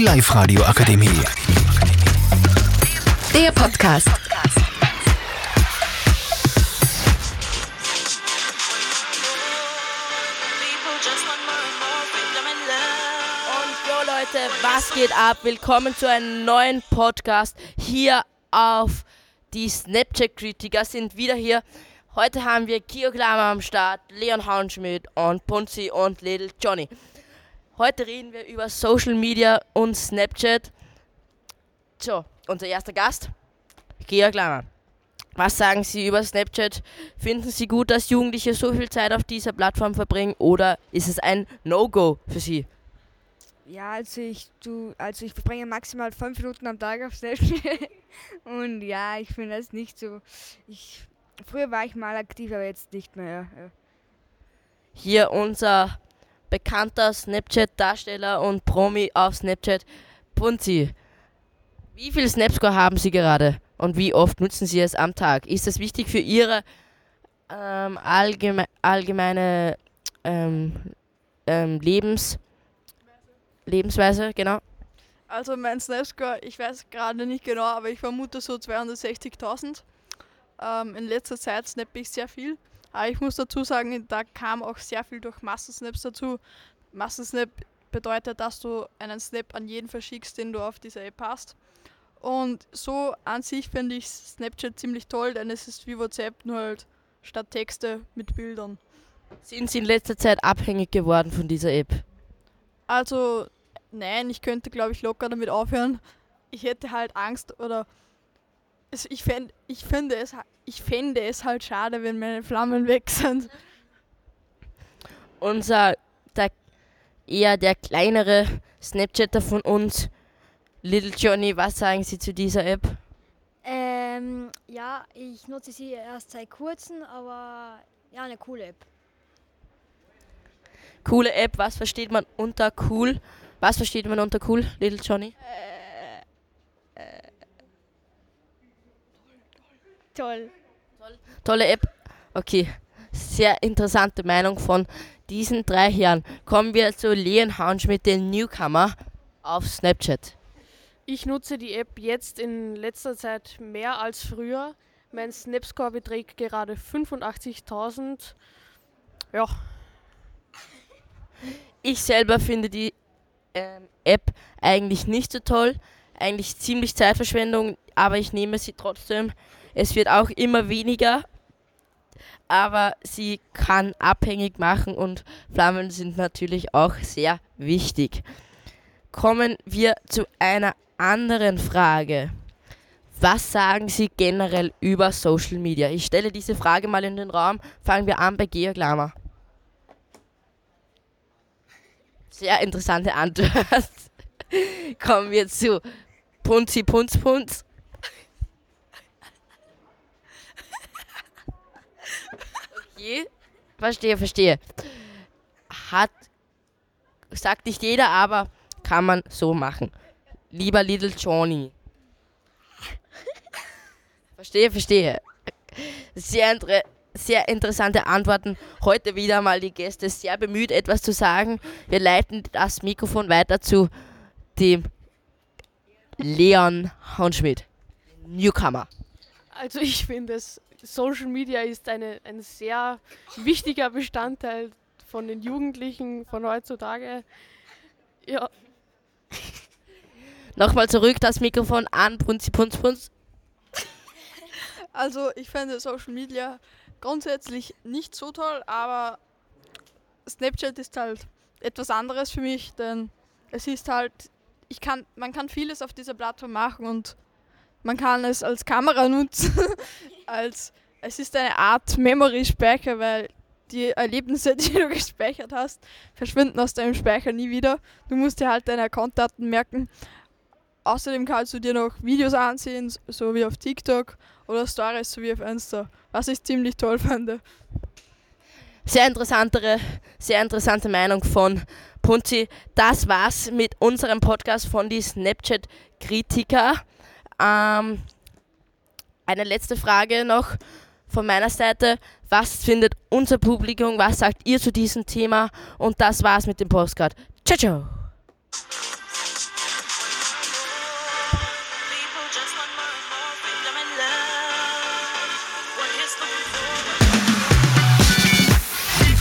Die Live-Radio Akademie. Der Podcast. Und jo Leute, was geht ab? Willkommen zu einem neuen Podcast hier auf die Snapchat-Kritiker sind wieder hier. Heute haben wir Kio Klammer am Start, Leon Hauenschmidt und Punzi und Little Johnny. Heute reden wir über Social Media und Snapchat. So, unser erster Gast, Georg Klammer. Was sagen Sie über Snapchat? Finden Sie gut, dass Jugendliche so viel Zeit auf dieser Plattform verbringen oder ist es ein No-Go für Sie? Ja, also ich, du, also ich verbringe maximal fünf Minuten am Tag auf Snapchat. Und ja, ich finde das nicht so. Ich, früher war ich mal aktiv, aber jetzt nicht mehr. Ja. Hier unser bekannter Snapchat-Darsteller und Promi auf Snapchat, Punzi. Wie viel Snapscore haben Sie gerade und wie oft nutzen Sie es am Tag? Ist das wichtig für Ihre ähm, allgeme allgemeine ähm, ähm, Lebens Lebensweise? Genau. Also mein Snapscore, ich weiß gerade nicht genau, aber ich vermute so 260.000. Ähm, in letzter Zeit snappe ich sehr viel. Aber ich muss dazu sagen, da kam auch sehr viel durch Massensnaps dazu. Massensnap bedeutet, dass du einen Snap an jeden verschickst, den du auf dieser App hast. Und so an sich finde ich Snapchat ziemlich toll, denn es ist wie WhatsApp, nur halt statt Texte mit Bildern. Sind Sie in letzter Zeit abhängig geworden von dieser App? Also, nein, ich könnte, glaube ich, locker damit aufhören. Ich hätte halt Angst oder es, ich, fänd, ich, finde es, ich fände es halt schade, wenn meine Flammen weg sind. Unser, der, eher der kleinere Snapchatter von uns, Little Johnny, was sagen Sie zu dieser App? Ähm, ja, ich nutze sie erst seit kurzem, aber ja, eine coole App. Coole App, was versteht man unter cool? Was versteht man unter cool, Little Johnny? Toll. Tolle App. Okay, sehr interessante Meinung von diesen drei Herren. Kommen wir zu Leon Hauenschmidt, den Newcomer auf Snapchat. Ich nutze die App jetzt in letzter Zeit mehr als früher. Mein Snapscore beträgt gerade 85.000. Ja, Ich selber finde die ähm, App eigentlich nicht so toll, eigentlich ziemlich Zeitverschwendung, aber ich nehme sie trotzdem. Es wird auch immer weniger, aber sie kann abhängig machen und Flammen sind natürlich auch sehr wichtig. Kommen wir zu einer anderen Frage. Was sagen Sie generell über Social Media? Ich stelle diese Frage mal in den Raum. Fangen wir an bei Georg Lamer. Sehr interessante Antwort. Kommen wir zu Punzi Punz Punz. Okay, verstehe, verstehe. Hat, sagt nicht jeder, aber kann man so machen. Lieber Little Johnny. Verstehe, verstehe. Sehr, inter sehr interessante Antworten. Heute wieder mal die Gäste sehr bemüht, etwas zu sagen. Wir leiten das Mikrofon weiter zu dem Leon Haunschmidt, Newcomer. also ich finde, Social Media ist eine, ein sehr wichtiger Bestandteil von den Jugendlichen von heutzutage. Ja, Nochmal zurück das Mikrofon an, Punzi Punz Punz. Also ich finde Social Media grundsätzlich nicht so toll, aber Snapchat ist halt etwas anderes für mich, denn es ist halt, ich kann, man kann vieles auf dieser Plattform machen und man kann es als Kamera nutzen, als es ist eine Art Memory-Speicher, weil die Erlebnisse, die du gespeichert hast, verschwinden aus deinem Speicher nie wieder. Du musst dir halt deine Accountdaten merken. Außerdem kannst du dir noch Videos ansehen, so wie auf TikTok oder Stories, so wie auf Insta, was ich ziemlich toll fand. Sehr interessantere, sehr interessante Meinung von Punzi. Das war's mit unserem Podcast von die Snapchat-Kritiker. Ähm, eine letzte Frage noch von meiner Seite. Was findet unser Publikum? Was sagt ihr zu diesem Thema? Und das war's mit dem Postcard. Ciao, ciao.